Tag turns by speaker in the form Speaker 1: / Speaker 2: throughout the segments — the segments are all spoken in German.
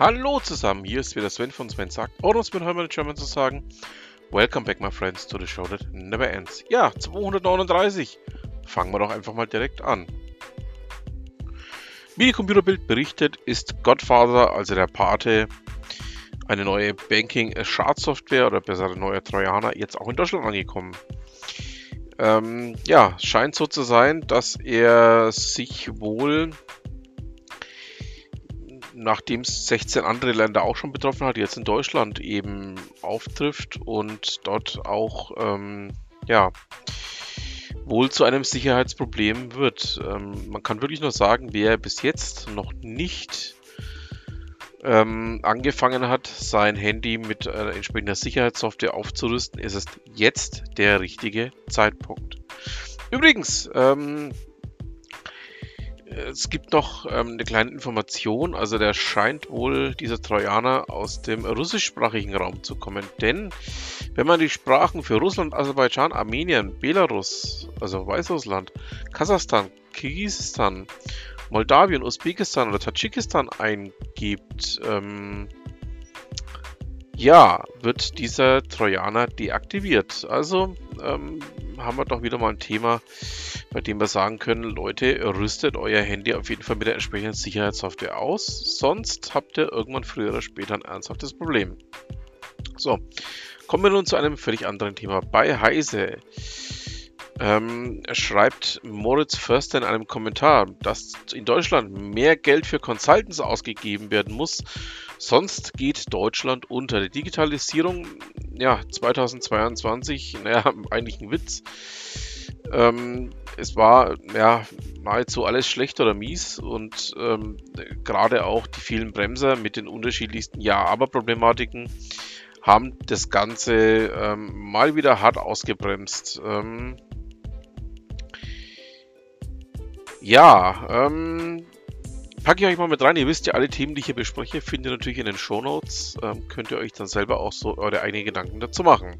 Speaker 1: Hallo zusammen, hier ist wieder Sven von Sven sagt, oder Sven Hermann German zu sagen. Welcome back my friends to the show that never ends. Ja, 239. Fangen wir doch einfach mal direkt an. Wie die Computerbild berichtet, ist Godfather, also der Pate, eine neue Banking-Schadsoftware oder besser ein neuer Trojaner, jetzt auch in Deutschland angekommen. Ähm, ja, scheint so zu sein, dass er sich wohl nachdem es 16 andere Länder auch schon betroffen hat, jetzt in Deutschland eben auftrifft und dort auch ähm, ja, wohl zu einem Sicherheitsproblem wird. Ähm, man kann wirklich nur sagen, wer bis jetzt noch nicht ähm, angefangen hat, sein Handy mit äh, entsprechender Sicherheitssoftware aufzurüsten, ist es jetzt der richtige Zeitpunkt. Übrigens, ähm, es gibt noch ähm, eine kleine Information. Also der scheint wohl, dieser Trojaner, aus dem russischsprachigen Raum zu kommen. Denn wenn man die Sprachen für Russland, Aserbaidschan, Armenien, Belarus, also Weißrussland, Kasachstan, Kirgisistan, Moldawien, Usbekistan oder Tadschikistan eingibt, ähm, ja, wird dieser Trojaner deaktiviert. Also ähm, haben wir doch wieder mal ein Thema, bei dem wir sagen können, Leute, rüstet euer Handy auf jeden Fall mit der entsprechenden Sicherheitssoftware aus, sonst habt ihr irgendwann früher oder später ein ernsthaftes Problem. So, kommen wir nun zu einem völlig anderen Thema. Bei Heise ähm, schreibt Moritz Förster in einem Kommentar, dass in Deutschland mehr Geld für Consultants ausgegeben werden muss, sonst geht Deutschland unter. Die Digitalisierung, ja, 2022, naja, eigentlich ein Witz. Ähm, es war ja nahezu alles schlecht oder mies und ähm, gerade auch die vielen Bremser mit den unterschiedlichsten Ja-Aber-Problematiken haben das Ganze ähm, mal wieder hart ausgebremst. Ähm, ja, ähm, packe ich euch mal mit rein. Ihr wisst ja, alle Themen, die ich hier bespreche, findet ihr natürlich in den Show Notes. Ähm, könnt ihr euch dann selber auch so eure eigenen Gedanken dazu machen.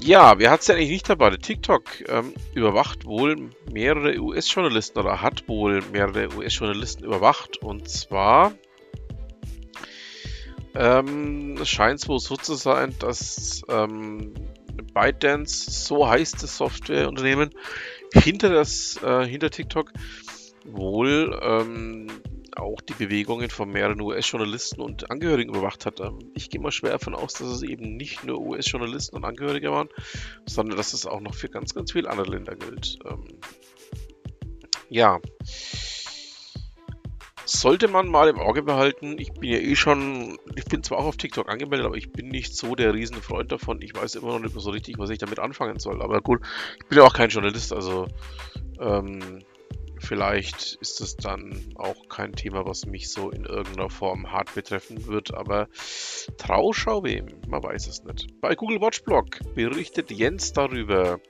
Speaker 1: Ja, wer hat es ja eigentlich nicht dabei? TikTok ähm, überwacht wohl mehrere US-Journalisten oder hat wohl mehrere US-Journalisten überwacht. Und zwar ähm, scheint es wohl so zu sein, dass ähm, ByteDance, so heißt das Softwareunternehmen, hinter, das, äh, hinter TikTok wohl ähm, auch die Bewegungen von mehreren US-Journalisten und Angehörigen überwacht hat. Ähm, ich gehe mal schwer davon aus, dass es eben nicht nur US-Journalisten und Angehörige waren, sondern dass es auch noch für ganz, ganz viele andere Länder gilt. Ähm, ja. Sollte man mal im Auge behalten. Ich bin ja eh schon, ich bin zwar auch auf TikTok angemeldet, aber ich bin nicht so der Riesenfreund davon. Ich weiß immer noch nicht so richtig, was ich damit anfangen soll. Aber gut, ich bin ja auch kein Journalist, also ähm, Vielleicht ist es dann auch kein Thema, was mich so in irgendeiner Form hart betreffen wird, aber Trauschau wem, man weiß es nicht. Bei Google Watch Blog berichtet Jens darüber,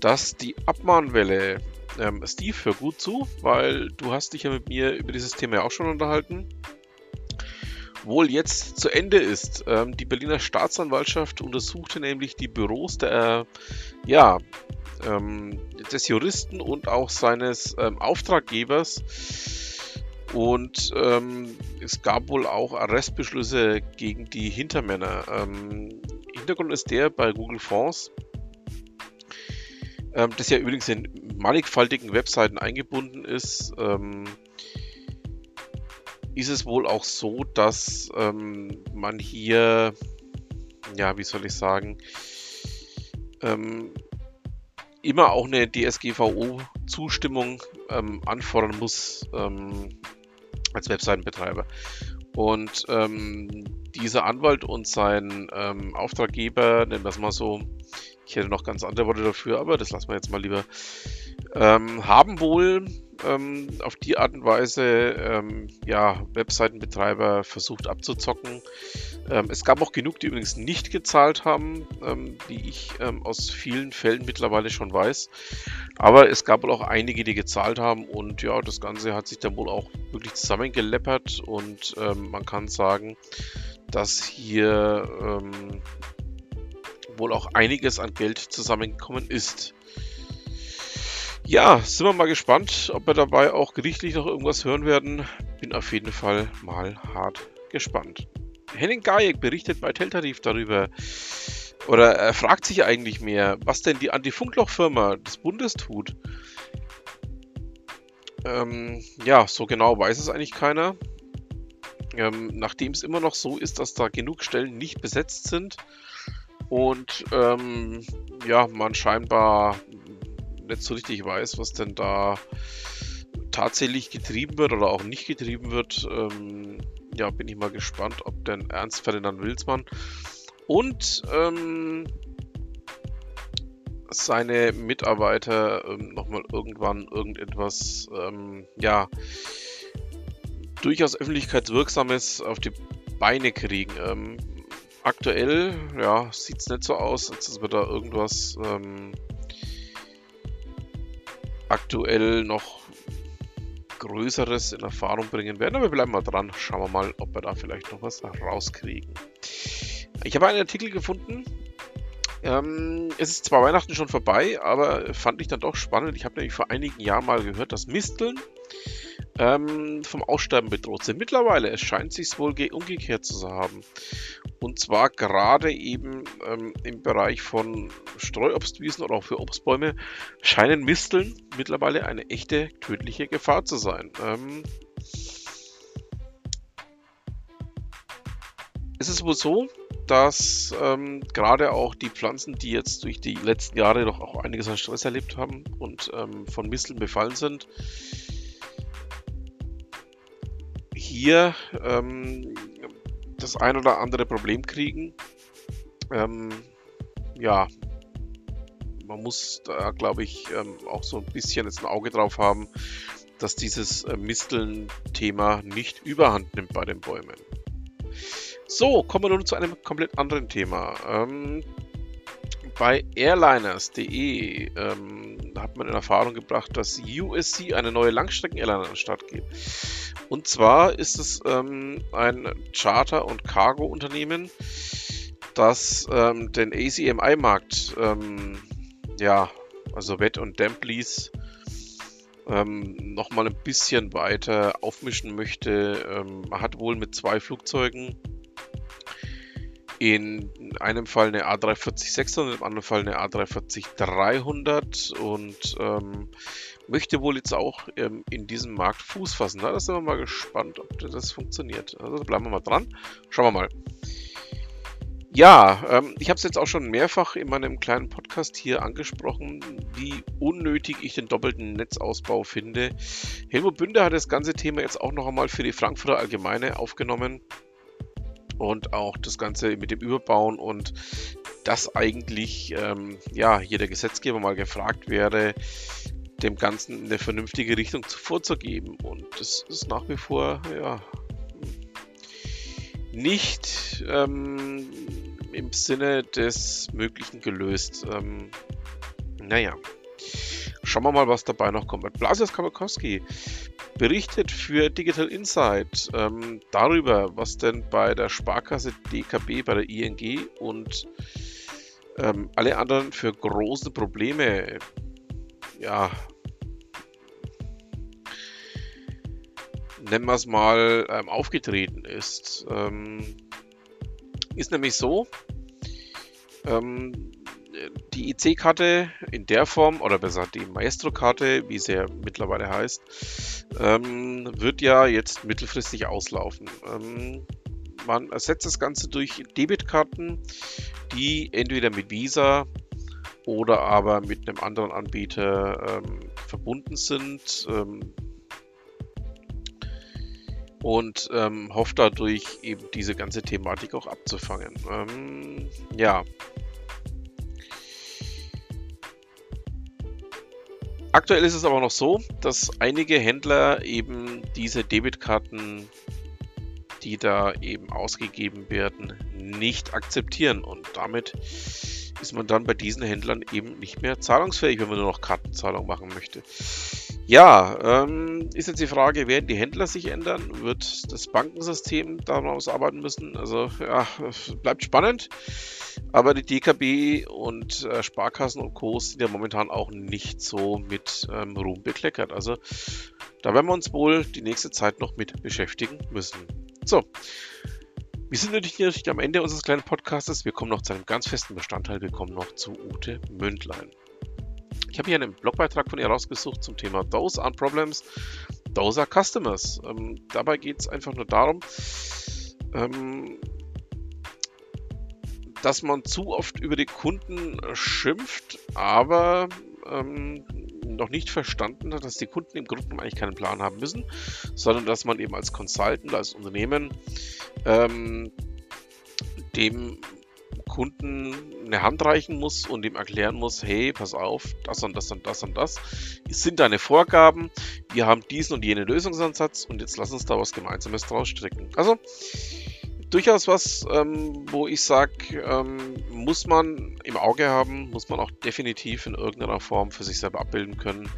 Speaker 1: dass die Abmahnwelle, ähm, Steve, hör gut zu, weil du hast dich ja mit mir über dieses Thema ja auch schon unterhalten wohl jetzt zu Ende ist. Ähm, die Berliner Staatsanwaltschaft untersuchte nämlich die Büros der ja, ähm, des Juristen und auch seines ähm, Auftraggebers. Und ähm, es gab wohl auch Arrestbeschlüsse gegen die Hintermänner. Ähm, Hintergrund ist der bei Google Fonds, ähm, das ja übrigens in mannigfaltigen Webseiten eingebunden ist, ähm, ist es wohl auch so, dass ähm, man hier, ja, wie soll ich sagen, ähm, immer auch eine DSGVO-Zustimmung ähm, anfordern muss ähm, als Webseitenbetreiber. Und ähm, dieser Anwalt und sein ähm, Auftraggeber, nennen wir es mal so, ich hätte noch ganz andere Worte dafür, aber das lassen wir jetzt mal lieber, ähm, haben wohl ähm, auf die Art und Weise ähm, ja, Webseitenbetreiber versucht abzuzocken. Ähm, es gab auch genug, die übrigens nicht gezahlt haben, ähm, wie ich ähm, aus vielen Fällen mittlerweile schon weiß. Aber es gab wohl auch einige, die gezahlt haben und ja, das Ganze hat sich dann wohl auch wirklich zusammengeleppert und man kann sagen, dass hier wohl auch einiges an Geld zusammengekommen ist. Ja, sind wir mal gespannt, ob wir dabei auch gerichtlich noch irgendwas hören werden. Bin auf jeden Fall mal hart gespannt. Henning Gajek berichtet bei Teltarif darüber, oder er fragt sich eigentlich mehr, was denn die Antifunklochfirma des Bundes tut. Ähm, ja, so genau weiß es eigentlich keiner. Ähm, nachdem es immer noch so ist, dass da genug Stellen nicht besetzt sind und ähm, ja, man scheinbar nicht so richtig weiß, was denn da tatsächlich getrieben wird oder auch nicht getrieben wird. Ähm, ja, bin ich mal gespannt, ob denn Ernst Ferdinand Wilsmann und ähm, seine Mitarbeiter ähm, nochmal irgendwann irgendetwas, ähm, ja, durchaus öffentlichkeitswirksames auf die Beine kriegen. Ähm, aktuell, ja, sieht es nicht so aus, als dass wir da irgendwas ähm, aktuell noch Größeres in Erfahrung bringen werden. Aber wir bleiben mal dran. Schauen wir mal, ob wir da vielleicht noch was rauskriegen. Ich habe einen Artikel gefunden. Ähm, es ist zwar Weihnachten schon vorbei, aber fand ich dann doch spannend. Ich habe nämlich vor einigen Jahren mal gehört, dass Misteln ähm, vom Aussterben bedroht sind. Mittlerweile, es scheint sich wohl umgekehrt zu haben. Und zwar gerade eben ähm, im Bereich von Streuobstwiesen oder auch für Obstbäume scheinen Misteln mittlerweile eine echte tödliche Gefahr zu sein. Ähm, es ist wohl so, dass ähm, gerade auch die Pflanzen, die jetzt durch die letzten Jahre doch auch einiges an Stress erlebt haben und ähm, von Misteln befallen sind, hier ähm, das ein oder andere Problem kriegen. Ähm, ja, man muss da, glaube ich, ähm, auch so ein bisschen jetzt ein Auge drauf haben, dass dieses äh, Misteln-Thema nicht überhand nimmt bei den Bäumen. So, kommen wir nun zu einem komplett anderen Thema. Ähm, bei airliners.de ähm, hat man in Erfahrung gebracht, dass USC eine neue Langstrecken-Airline an den Start geht. Und zwar ist es ähm, ein Charter- und Cargo-Unternehmen, das ähm, den ACMI-Markt, ähm, ja, also Wet- und Damplease, ähm, nochmal ein bisschen weiter aufmischen möchte. Ähm, hat wohl mit zwei Flugzeugen in einem Fall eine A340-600, im anderen Fall eine A340-300 und ähm, möchte wohl jetzt auch ähm, in diesem Markt Fuß fassen. Da sind wir mal gespannt, ob das funktioniert. Also bleiben wir mal dran. Schauen wir mal. Ja, ähm, ich habe es jetzt auch schon mehrfach in meinem kleinen Podcast hier angesprochen, wie unnötig ich den doppelten Netzausbau finde. Helmut Bünder hat das ganze Thema jetzt auch noch einmal für die Frankfurter Allgemeine aufgenommen und auch das Ganze mit dem Überbauen und dass eigentlich ähm, ja hier der Gesetzgeber mal gefragt wäre, dem Ganzen eine vernünftige Richtung vorzugeben. Und das ist nach wie vor ja nicht ähm, im Sinne des Möglichen gelöst. Ähm, naja. Schauen wir mal, was dabei noch kommt. Blasius Kabakowski berichtet für Digital Insight ähm, darüber, was denn bei der Sparkasse DKB, bei der ING und ähm, alle anderen für große Probleme ja, nennen wir es mal, ähm, aufgetreten ist. Ähm, ist nämlich so, ähm, die IC-Karte in der Form, oder besser die Maestro-Karte, wie sie ja mittlerweile heißt, ähm, wird ja jetzt mittelfristig auslaufen. Ähm, man ersetzt das Ganze durch Debitkarten, die entweder mit Visa oder aber mit einem anderen Anbieter ähm, verbunden sind ähm, und ähm, hofft dadurch eben diese ganze Thematik auch abzufangen. Ähm, ja. Aktuell ist es aber noch so, dass einige Händler eben diese Debitkarten, die da eben ausgegeben werden, nicht akzeptieren und damit ist man dann bei diesen Händlern eben nicht mehr zahlungsfähig, wenn man nur noch Kartenzahlung machen möchte. Ja, ähm, ist jetzt die Frage, werden die Händler sich ändern? Wird das Bankensystem daraus arbeiten müssen? Also ja, bleibt spannend. Aber die DKB und äh, Sparkassen und Co. sind ja momentan auch nicht so mit ähm, Ruhm bekleckert. Also da werden wir uns wohl die nächste Zeit noch mit beschäftigen müssen. So, wir sind natürlich am Ende unseres kleinen Podcastes. Wir kommen noch zu einem ganz festen Bestandteil. Wir kommen noch zu Ute Mündlein. Ich habe hier einen Blogbeitrag von ihr rausgesucht zum Thema Those are Problems, Those are Customers. Ähm, dabei geht es einfach nur darum, ähm, dass man zu oft über die Kunden schimpft, aber ähm, noch nicht verstanden hat, dass die Kunden im Grunde eigentlich keinen Plan haben müssen, sondern dass man eben als Consultant, als Unternehmen ähm, dem Kunden eine Hand reichen muss und ihm erklären muss, hey, pass auf, das und das und das und das sind deine Vorgaben, wir haben diesen und jenen Lösungsansatz und jetzt lass uns da was Gemeinsames draus stricken. Also durchaus was, ähm, wo ich sage, ähm, muss man im Auge haben, muss man auch definitiv in irgendeiner Form für sich selber abbilden können.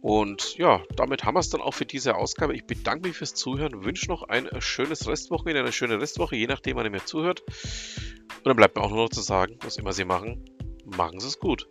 Speaker 1: Und ja, damit haben wir es dann auch für diese Ausgabe. Ich bedanke mich fürs Zuhören, wünsche noch ein schönes Restwochenende, eine schöne Restwoche, je nachdem, wann ihr mir zuhört. Und dann bleibt mir auch nur noch zu sagen, was immer Sie machen, machen Sie es gut.